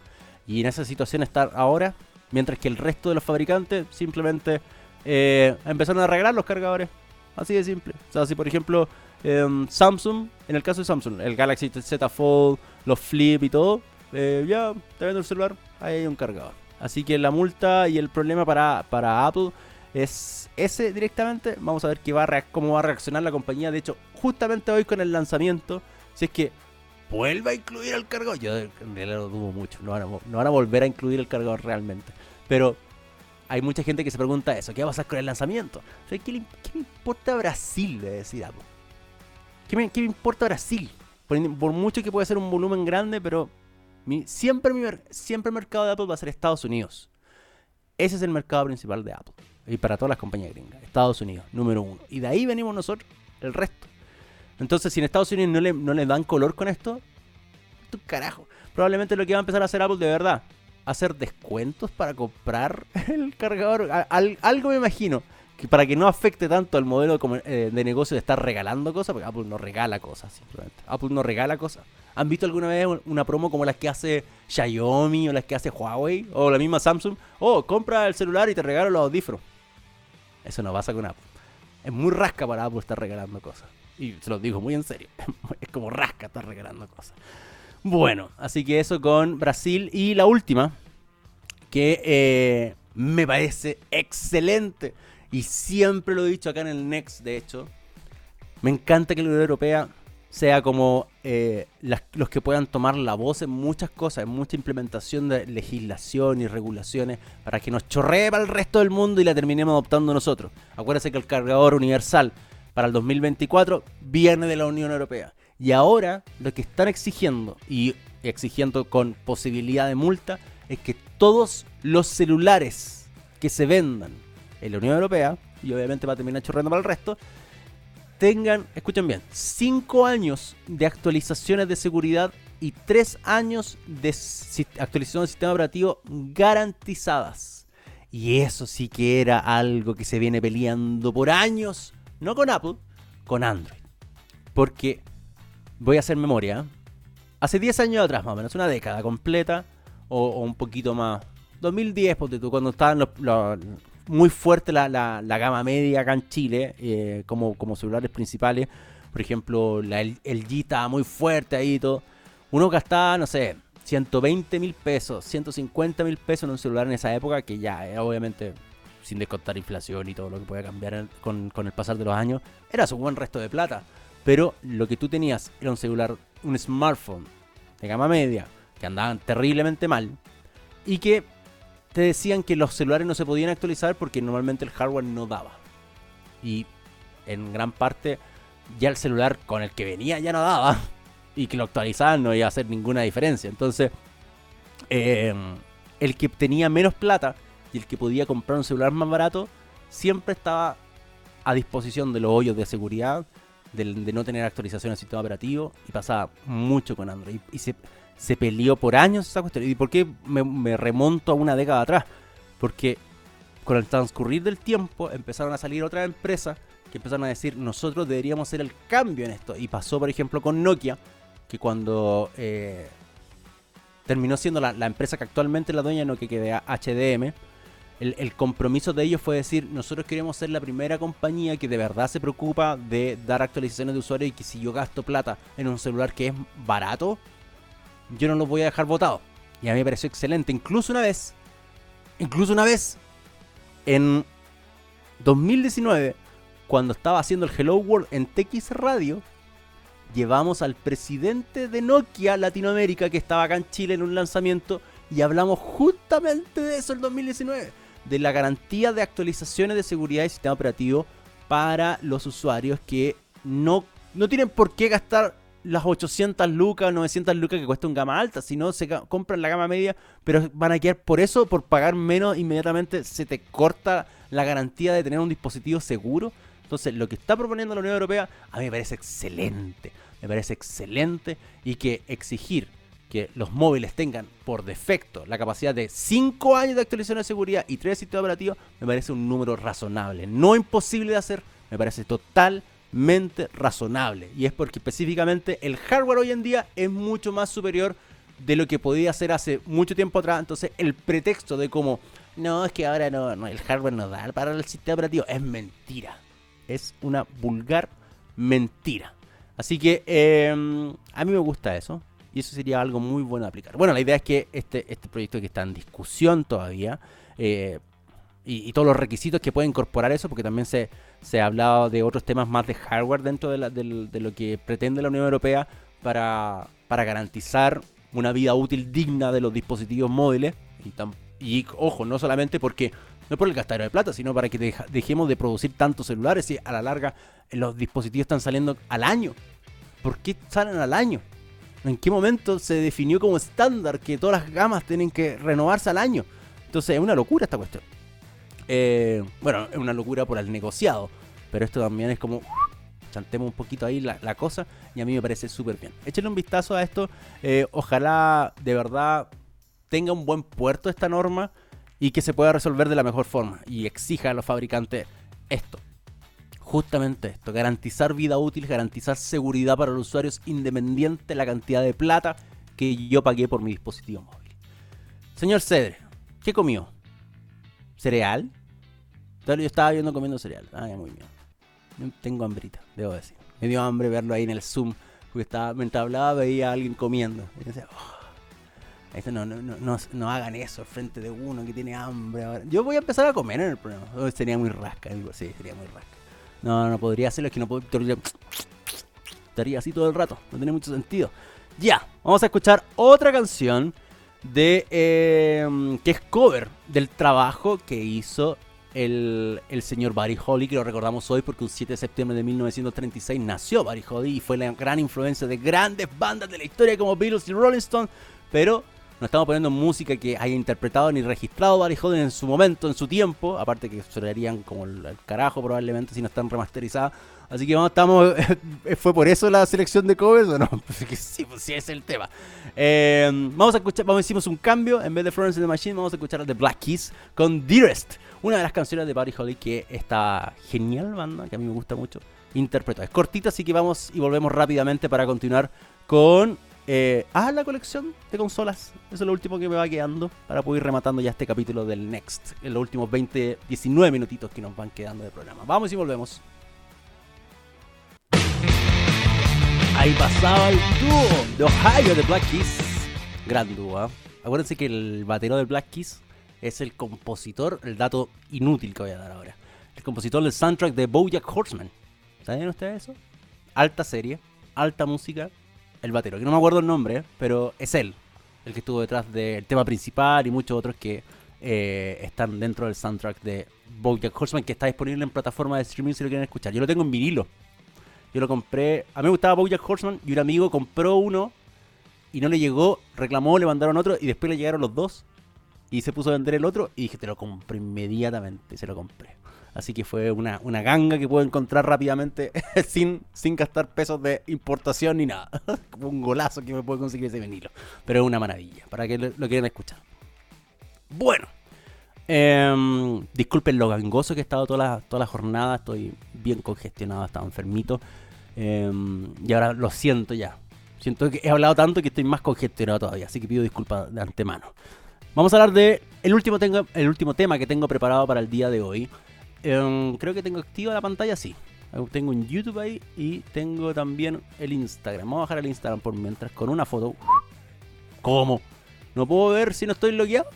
Y en esa situación está ahora Mientras que el resto de los fabricantes simplemente eh, empezaron a arreglar los cargadores. Así de simple. O sea, si por ejemplo em, Samsung, en el caso de Samsung, el Galaxy Z Fold, los Flip y todo, eh, ya te vendo el celular, ahí hay un cargador. Así que la multa y el problema para, para Apple es ese directamente. Vamos a ver qué va cómo va a reaccionar la compañía. De hecho, justamente hoy con el lanzamiento, si es que vuelva a incluir el cargador. Yo en lo dudo mucho. No van, a, no van volver a incluir el cargador realmente. Pero hay mucha gente que se pregunta eso. ¿Qué va a pasar con el lanzamiento? ¿qué, le, importa Brasil? De decir algo. ¿Qué me, importa Brasil? Por, mucho que pueda ser un volumen grande, pero siempre, siempre el mercado de Apple va a ser Estados Unidos. Ese es el mercado principal de Apple. Y para todas las compañías gringas. Estados Unidos, número uno. Y de ahí venimos nosotros, el resto. Entonces, si en Estados Unidos no le, no le dan color con esto, tu carajo. Probablemente lo que va a empezar a hacer Apple de verdad, hacer descuentos para comprar el cargador. algo me imagino. Para que no afecte tanto al modelo eh, de negocio de estar regalando cosas, porque Apple no regala cosas, simplemente. Apple no regala cosas. ¿Han visto alguna vez una promo como las que hace Xiaomi o las que hace Huawei o la misma Samsung? Oh, compra el celular y te regalo los audífonos. Eso no pasa con Apple. Es muy rasca para Apple estar regalando cosas. Y se lo digo muy en serio. es como rasca estar regalando cosas. Bueno, así que eso con Brasil. Y la última, que eh, me parece excelente. Y siempre lo he dicho acá en el Next, de hecho. Me encanta que la Unión Europea sea como eh, los que puedan tomar la voz en muchas cosas, en mucha implementación de legislación y regulaciones para que nos chorree para el resto del mundo y la terminemos adoptando nosotros. Acuérdense que el cargador universal para el 2024 viene de la Unión Europea. Y ahora lo que están exigiendo, y exigiendo con posibilidad de multa, es que todos los celulares que se vendan en la Unión Europea, y obviamente va a terminar chorreando para el resto, tengan, escuchen bien, 5 años de actualizaciones de seguridad y 3 años de actualización del sistema operativo garantizadas. Y eso sí que era algo que se viene peleando por años no con Apple, con Android. Porque voy a hacer memoria. Hace 10 años atrás, más o menos, una década completa, o, un poquito más. 2010, porque tú, cuando estaban muy fuerte la, gama media acá en Chile, eh, como, celulares principales. Por ejemplo, la, el, G estaba muy fuerte ahí y todo. Uno gastaba, no sé, 120 mil pesos, 150 mil pesos en un celular en esa época, que ya, eh, obviamente, sin descontar inflación y todo lo que puede cambiar con, el pasar de los años, era su buen resto de plata. Pero lo que tú tenías era un celular, un smartphone de gama media, que andaban terriblemente mal, y que te decían que los celulares no se podían actualizar porque normalmente el hardware no daba. Y en gran parte ya el celular con el que venía ya no daba. Y que lo actualizaban no iba a hacer ninguna diferencia. Entonces, eh, el que tenía menos plata y el que podía comprar un celular más barato siempre estaba a disposición de los hoyos de seguridad, de, no tener actualización al sistema operativo y pasaba mucho con Android. Y, se, se, peleó por años esa cuestión. ¿Y por qué me, remonto a una década atrás? Porque con el transcurrir del tiempo empezaron a salir otras empresas que empezaron a decir nosotros deberíamos hacer el cambio en esto. Y pasó, por ejemplo, con Nokia, que cuando eh, terminó siendo la, la, empresa que actualmente es la dueña de Nokia, que de HDM, el, compromiso de ellos fue decir, nosotros queremos ser la primera compañía que de verdad se preocupa de dar actualizaciones de usuario y que si yo gasto plata en un celular que es barato, yo no lo voy a dejar votado. Y a mí me pareció excelente. Incluso una vez Incluso una vez, en 2019, cuando estaba haciendo el Hello World en TX Radio, llevamos al presidente de Nokia Latinoamérica que estaba acá en Chile en un lanzamiento y hablamos justamente de eso el 2019, de la garantía de actualizaciones de seguridad y sistema operativo para los usuarios que no, no tienen por qué gastar las 800 lucas, 900 lucas que cuesta un gama alta, si no se compran la gama media, pero van a quedar por eso, por pagar menos, inmediatamente se te corta la garantía de tener un dispositivo seguro. Entonces, lo que está proponiendo la Unión Europea a mí me parece excelente, me parece excelente y que exigir que los móviles tengan por defecto la capacidad de 5 años de actualización de seguridad y 3 sistemas operativos me parece un número razonable, no imposible de hacer, me parece total mente razonable. Y es porque específicamente el hardware hoy en día es mucho más superior de lo que podía ser hace mucho tiempo atrás. Entonces el pretexto de como, no, es que ahora no, no el hardware no da para el sistema operativo, es mentira. Es una vulgar mentira. Así que em, a mí me gusta eso. Y eso sería algo muy bueno de aplicar. Bueno, la idea es que este, este proyecto que está en discusión todavía, eh, y, todos los requisitos que puede incorporar eso, porque también se, se ha hablado de otros temas más de hardware dentro de, de, lo que pretende la Unión Europea para, para, garantizar una vida útil digna de los dispositivos móviles. Y, ojo, no solamente porque no por el gastadero de plata, sino para que dejemos de producir tantos celulares y a la larga los dispositivos están saliendo al año. ¿Por qué salen al año? ¿En qué momento se definió como estándar que todas las gamas tienen que renovarse al año? Entonces es una locura esta cuestión. Eh, bueno, es una locura por el negociado, pero esto también es como chantemos un poquito ahí la, cosa y a mí me parece súper bien. Échenle un vistazo a esto, eh, ojalá de verdad tenga un buen puerto esta norma y que se pueda resolver de la mejor forma y exija a los fabricantes esto. Justamente esto, garantizar vida útil, garantizar seguridad para los usuarios independiente de la cantidad de plata que yo pagué por mi dispositivo móvil. Señor Cedre, ¿qué comió? ¿Cereal? Yo estaba viendo comiendo cereal. Ah, muy bien. Tengo hambrita, debo decir. Me dio hambre verlo ahí en el Zoom. Porque estaba, mientras hablaba veía a alguien comiendo. Y decía, oh, no, no, no, no, hagan eso frente de uno que tiene hambre. Yo voy a empezar a comer en el programa. Oh, sería muy rasca. sí, sería muy rasca. No, no podría hacerlo. Es que no puedo. Estaría así todo el rato. No tiene mucho sentido. Ya, vamos a escuchar otra canción de eh, que es cover del trabajo que hizo el, señor Barry Holly, que lo recordamos hoy porque un 7 de septiembre de 1936 nació Barry Holly y fue la gran influencia de grandes bandas de la historia como Beatles y Rolling Stone, pero no estamos poniendo música que haya interpretado ni registrado Barry Holly en su momento, en su tiempo, aparte que sonarían como el, carajo probablemente si no están remasterizadas. Así que vamos, estamos, ¿fue por eso la selección de covers o no? Pues sí, pues sí, es el tema. Eh, vamos a escuchar, vamos, hicimos un cambio, en vez de Florence in the Machine vamos a escuchar The Black Keys con Dearest. Una de las canciones de Buddy Holly que está genial, banda, que a mí me gusta mucho. Interpreto. Es cortita, así que vamos y volvemos rápidamente para continuar con. Eh, la colección de consolas. Eso es lo último que me va quedando para poder ir rematando ya este capítulo del Next. En los últimos 20, 19 minutitos que nos van quedando de programa. Vamos y volvemos. Ahí pasaba el dúo de Ohio de Black Keys. Gran dúo. ¿ah? Acuérdense que el batero de Black Keys es el compositor, el dato inútil que voy a dar ahora. El compositor del soundtrack de Bojack Horseman. ¿Saben ustedes eso? Alta serie, alta música, el batero, que no me acuerdo el nombre, pero es él, el que estuvo detrás del tema principal y muchos otros que eh, están dentro del soundtrack de Bojack Horseman, que está disponible en plataforma de streaming si lo quieren escuchar. Yo lo tengo en vinilo. Yo lo compré. A mí me gustaba Bojack Horseman y un amigo compró uno y no le llegó, reclamó, le mandaron otro y después le llegaron los dos y se puso a vender el otro y dije, te lo compré inmediatamente, se lo compré. Así que fue una, una ganga que puedo encontrar rápidamente sin, sin gastar pesos de importación ni nada. Como un golazo que me puede conseguir ese vinilo. Pero es una maravilla, para que lo, quieran escuchar. Bueno, em, disculpen lo gangoso que he estado toda la, toda la jornada. Estoy bien congestionado, estaba enfermito. Em, y ahora lo siento ya. Siento que he hablado tanto que estoy más congestionado todavía. Así que pido disculpas de antemano. Vamos a hablar de el último, último tema que tengo preparado para el día de hoy. Em, creo que tengo activa la pantalla, sí. Tengo un YouTube ahí y tengo también el Instagram. Vamos a bajar el Instagram por mientras con una foto. ¿Cómo? ¿No puedo ver si no estoy logueado?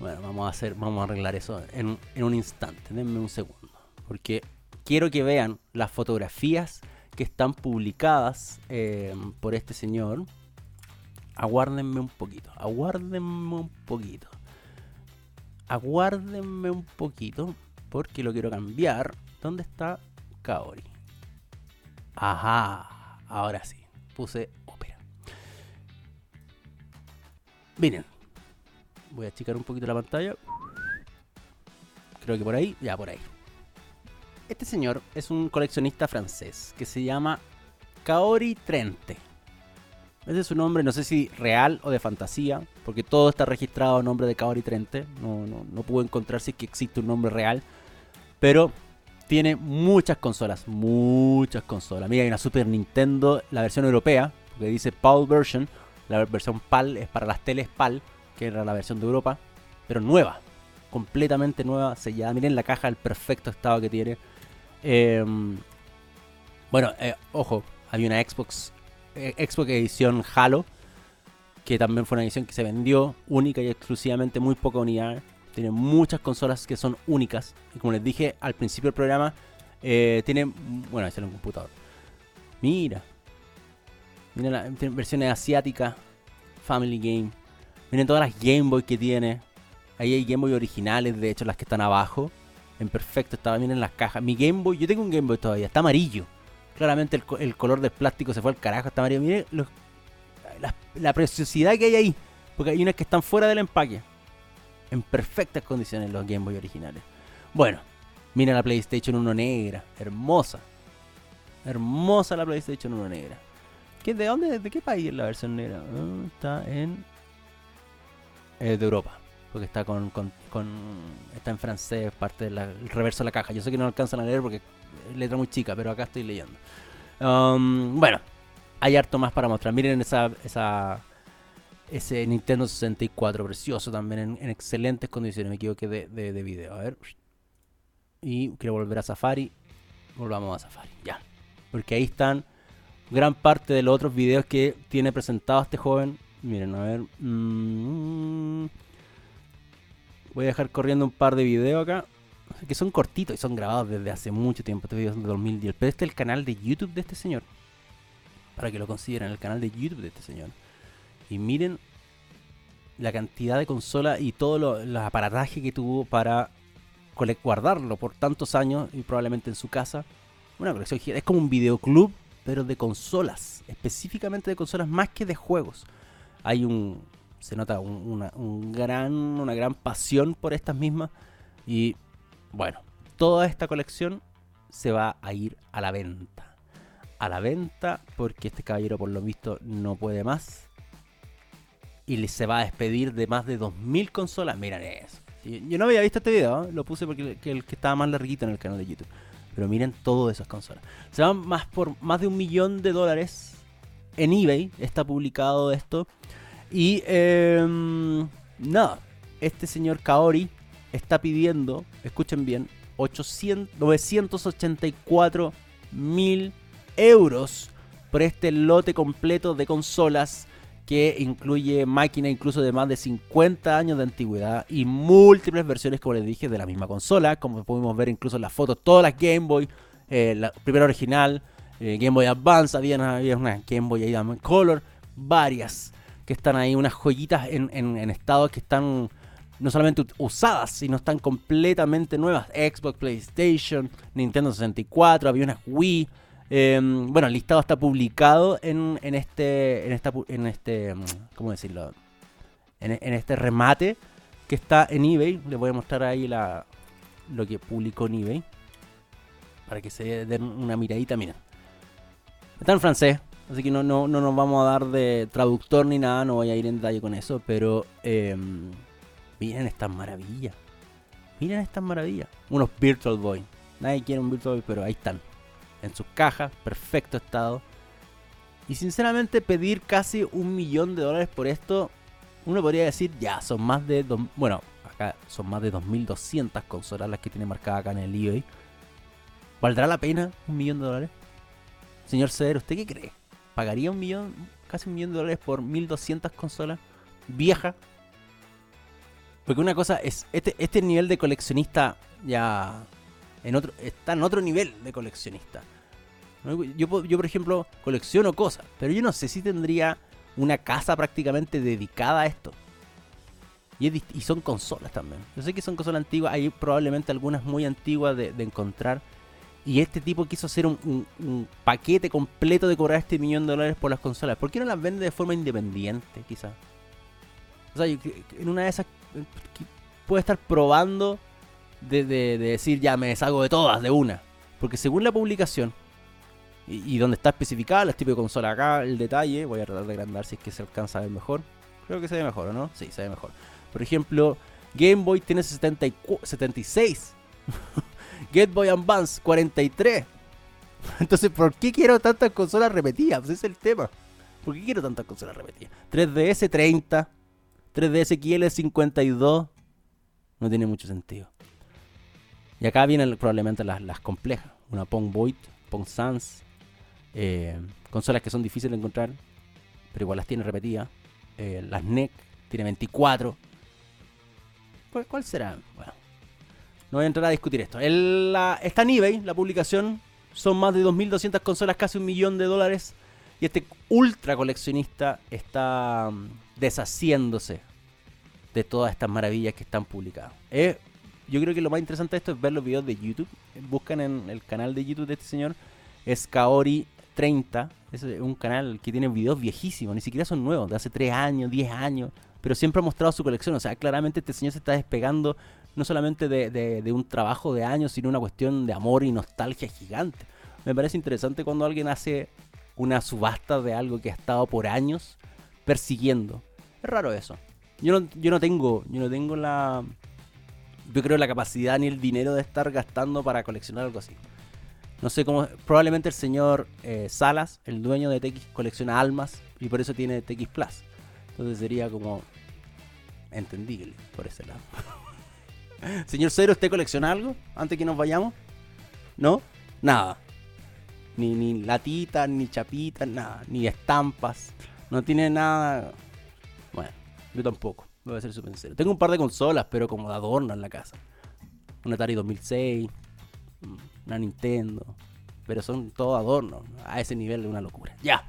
Bueno, vamos a hacer, vamos a arreglar eso en, un instante. Denme un segundo. Porque quiero que vean las fotografías que están publicadas eh, por este señor. Aguárdenme un poquito. Aguárdenme un poquito. Aguárdenme un poquito. Porque lo quiero cambiar. ¿Dónde está Kaori? Ajá. Ahora sí. Puse ópera. Miren, Voy a achicar un poquito la pantalla. Creo que por ahí, ya por ahí. Este señor es un coleccionista francés que se llama Kaori Trente. Ese es su nombre, no sé si real o de fantasía, porque todo está registrado a nombre de Kaori Trente. No, no, no pude encontrar si que existe un nombre real. Pero tiene muchas consolas, muchas consolas. Mira, hay una Super Nintendo, la versión europea, que dice PAL version. La versión PAL es para las teles PAL que era la versión de Europa, pero nueva, completamente nueva, sellada. Miren la caja, el perfecto estado que tiene. Em, bueno, eh, ojo, hay una Xbox, eh, Xbox edición Halo, que también fue una edición que se vendió única y exclusivamente, muy poca unidad. Tiene muchas consolas que son únicas. Y como les dije al principio del programa, eh, tiene, bueno, ahí en un computador. Mira, Miren las versiones asiáticas, Family Game, Miren todas las Game Boy que tiene. Ahí hay Game Boy originales, de hecho, las que están abajo. En perfecto estaba, miren las cajas. Mi Game Boy, yo tengo un Game Boy todavía, está amarillo. Claramente el, color del plástico se fue al carajo, está amarillo. Miren la, preciosidad que hay ahí. Porque hay unas que están fuera del empaque. En perfectas condiciones los Game Boy originales. Bueno, miren la PlayStation 1 negra. Hermosa. Hermosa la PlayStation 1 negra. ¿Qué, ¿De dónde? ¿De qué país es la versión negra? Ah, está en de Europa. Porque está con, está en francés, parte del reverso de la caja. Yo sé que no alcanzan a leer porque es letra muy chica, pero acá estoy leyendo. Um, bueno, hay harto más para mostrar. Miren esa, esa ese Nintendo 64 precioso también en, excelentes condiciones. Me equivoqué de, de, de, video. A ver. Y quiero volver a Safari. Volvamos a Safari. Ya. Porque ahí están gran parte de los otros videos que tiene presentado este joven Miren, a ver. Mm, voy a dejar corriendo un par de videos acá. Que son cortitos y son grabados desde hace mucho tiempo. Estos videos son de 2010. Pero este es el canal de YouTube de este señor. Para que lo consideren, el canal de YouTube de este señor. Y miren la cantidad de consolas y todo lo, los aparataje que tuvo para guardarlo por tantos años y probablemente en su casa. Una colección es como un videoclub, pero de consolas, específicamente de consolas más que de juegos hay un se nota una, un gran, una gran pasión por estas mismas. Y bueno, toda esta colección se va a ir a la venta. A la venta porque este caballero por lo visto no puede más. Y se va a despedir de más de 2.000 consolas. Miren eso. Yo no había visto este video, lo puse porque el que estaba más larguito en el canal de YouTube. Pero miren todas esas consolas. Se van más por más de un millón de dólares en eBay. Está publicado esto. Y eh, nada, este señor Kaori está pidiendo, escuchen bien, 800, 984 mil euros por este lote completo de consolas que incluye máquina incluso de más de 50 años de antigüedad y múltiples versiones, como les dije, de la misma consola, como pudimos ver incluso en las fotos, todas las Game Boy, eh, la primera original, eh, Game Boy Advance, había, había una Game Boy Diamond Color, varias que están ahí, unas joyitas en, en, estado que están no solamente usadas, sino están completamente nuevas. Xbox, PlayStation, Nintendo 64, había unas Wii. Em, bueno, el listado está publicado en, este, en esta, en este, ¿cómo decirlo? En, este remate que está en eBay. Les voy a mostrar ahí la, lo que publicó en eBay. Para que se den una miradita, miren. Está en francés, Así que no, no, no nos vamos a dar de traductor ni nada, no voy a ir en detalle con eso, pero em, miren estas maravillas. Miren estas maravillas. Unos Virtual Boy. Nadie quiere un Virtual Boy, pero ahí están. En sus cajas, perfecto estado. Y sinceramente pedir casi un millón de dólares por esto, uno podría decir, ya, son más de... bueno, acá son más de 2.200 consolas las que tiene marcada acá en el eBay. ¿Valdrá la pena un millón de dólares? Señor Ceder, ¿usted qué cree? pagaría un millón, casi un millón de dólares por 1200 consolas viejas. Porque una cosa es, este, este nivel de coleccionista ya en otro, está en otro nivel de coleccionista. Yo, yo, por ejemplo, colecciono cosas, pero yo no sé si tendría una casa prácticamente dedicada a esto. Y, son consolas también. Yo sé que son consolas antiguas, hay probablemente algunas muy antiguas de, encontrar. Y este tipo quiso hacer un, paquete completo de cobrar este millón de dólares por las consolas. ¿Por qué no las vende de forma independiente, quizás? O sea, en una de esas puede estar probando de, decir ya me deshago de todas de una. Porque según la publicación, y, donde está especificada el tipo de consola acá, el detalle, voy a tratar de agrandar si es que se alcanza a ver mejor. Creo que se ve mejor, ¿o no? Sí, se ve mejor. Por ejemplo, Game Boy tiene 76. Game Boy Advance 43. Entonces, ¿por qué quiero tantas consolas repetidas? Ese es el tema. ¿Por qué quiero tantas consolas repetidas? 3DS 30. 3DS XL 52. No tiene mucho sentido. Y acá vienen probablemente las, complejas. Una Pong Void, Pong Sans. Eh, consolas que son difíciles de encontrar, pero igual las tiene repetidas. Eh, las NEC tiene 24. ¿Cuál, ¿Cuál, será? Bueno, no voy a entrar a discutir esto. La, está en eBay, la publicación. Son más de 2.200 consolas, casi un millón de dólares. Y este ultra coleccionista está mm, deshaciéndose de todas estas maravillas que están publicadas. Yo creo que lo más interesante de esto es ver los videos de YouTube. Buscan en el canal de YouTube de este señor. Es Kaori30. Es un canal que tiene videos viejísimos. Ni siquiera son nuevos. De hace 3 años, 10 años. Pero siempre ha mostrado su colección. O sea, claramente este señor se está despegando no solamente de, de un trabajo de años, sino una cuestión de amor y nostalgia gigante. Me parece interesante cuando alguien hace una subasta de algo que ha estado por años persiguiendo. Es raro eso. Yo no, yo no tengo, yo no tengo la, yo creo la capacidad ni el dinero de estar gastando para coleccionar algo así. No sé cómo, probablemente el señor eh, Salas, el dueño de TX, colecciona almas y por eso tiene TX Plus. Entonces sería como entendible por ese lado. señor Cero, ¿usted colecciona algo antes que nos vayamos? ¿No? Nada. Ni, ni latitas, ni chapitas, nada. Ni estampas. No tiene nada. Bueno, yo tampoco. Voy a ser súper sincero. Tengo un par de consolas, pero como de adorno en la casa. Un Atari 2006, una Nintendo. Pero son todo adornos. A ese nivel de una locura. Ya.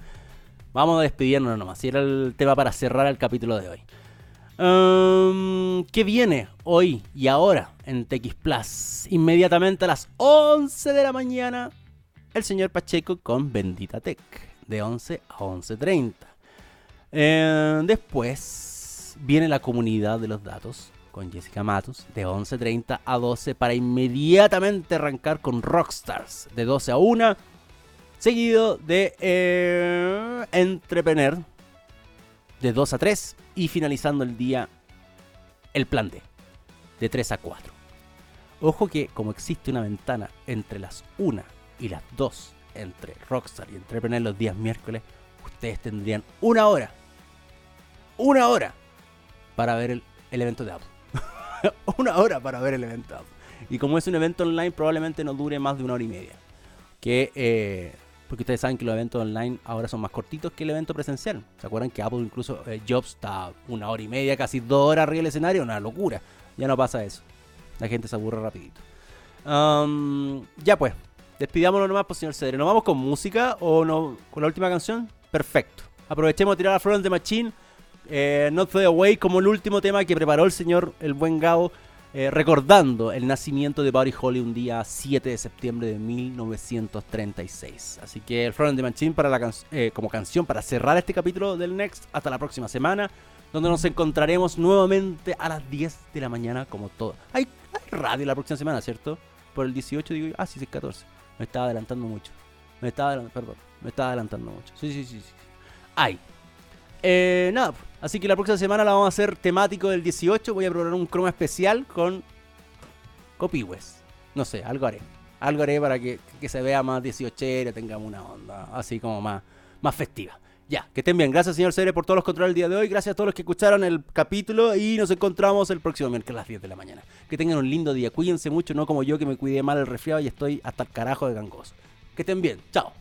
Vamos a despedirnos nomás. Si era el tema para cerrar el capítulo de hoy. Um, ¿Qué viene hoy y ahora en TX Plus? Inmediatamente a las 11 de la mañana, el señor Pacheco con Bendita Tech. De 11 a 11.30. Eh, después viene la comunidad de los datos con Jessica Matos de 11.30 a 12 para inmediatamente arrancar con Rockstars de 12 a 1, seguido de eh, Entrepreneur de 2 a 3 y finalizando el día el plan D de 3 a 4. Ojo que como existe una ventana entre las 1 y las 2 entre Rockstar y Entrepreneur los días miércoles, ustedes tendrían una hora. Una hora para ver el, evento de Apple. una hora para ver el evento de Apple. Y como es un evento online, probablemente no dure más de una hora y media. Que, eh, porque ustedes saben que los eventos online ahora son más cortitos que el evento presencial. ¿Se acuerdan que Apple incluso eh, Jobs está una hora y media, casi dos horas arriba del escenario? Una locura. Ya no pasa eso. La gente se aburre rapidito. ya pues, despidámonos nomás, pues señor Cedre. ¿Nos vamos con música o no, con la última canción? Perfecto. Aprovechemos de tirar a Front de Machine eh, Not Fade Away como el último tema que preparó el señor, el buen Gao, eh, recordando el nacimiento de Buddy Holly un día 7 de septiembre de 1936. Así que el Front of the Machine para la eh, como canción para cerrar este capítulo del Next hasta la próxima semana, donde nos encontraremos nuevamente a las 10 de la mañana como todo. Hay, radio la próxima semana, ¿cierto? Por el 18 digo, ah, sí, es 14. Me estaba adelantando mucho. Me estaba, perdón, me estaba adelantando mucho. Sí, sí, sí, sí. Hay. Eh, nada, así que la próxima semana la vamos a hacer temático del 18. Voy a probar un croma especial con Copiwes. No sé, algo haré. Algo haré para que, se vea más 18 y tengamos una onda así como más, más festiva. Ya, que estén bien. Gracias, señor Cere, por todos los controles del día de hoy. Gracias a todos los que escucharon el capítulo. Y nos encontramos el próximo miércoles a las 10 de la mañana. Que tengan un lindo día. Cuídense mucho, no como yo que me cuidé mal el resfriado y estoy hasta el carajo de gangoso. Que estén bien. Chao.